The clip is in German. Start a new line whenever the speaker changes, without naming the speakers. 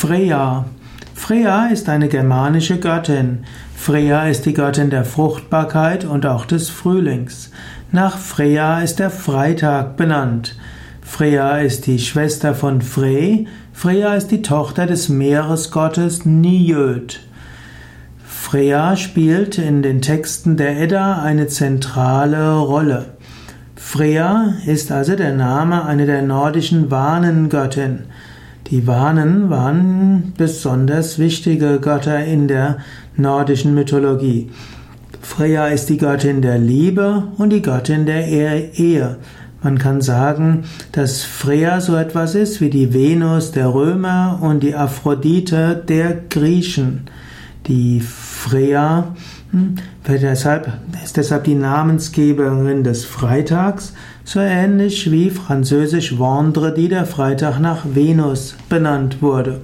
Freya. Freya ist eine germanische Göttin. Freya ist die Göttin der Fruchtbarkeit und auch des Frühlings. Nach Freya ist der Freitag benannt. Freya ist die Schwester von Frey. Freya ist die Tochter des Meeresgottes Nijöd. Freya spielt in den Texten der Edda eine zentrale Rolle. Freya ist also der Name einer der nordischen Wahnengöttin. Die Wanen waren besonders wichtige Götter in der nordischen Mythologie. Freya ist die Göttin der Liebe und die Göttin der Ehe. Man kann sagen, dass Freya so etwas ist wie die Venus der Römer und die Aphrodite der Griechen. Die Freya hm, deshalb, ist deshalb die Namensgeberin des Freitags, so ähnlich wie französisch Vendredi der Freitag nach Venus benannt wurde.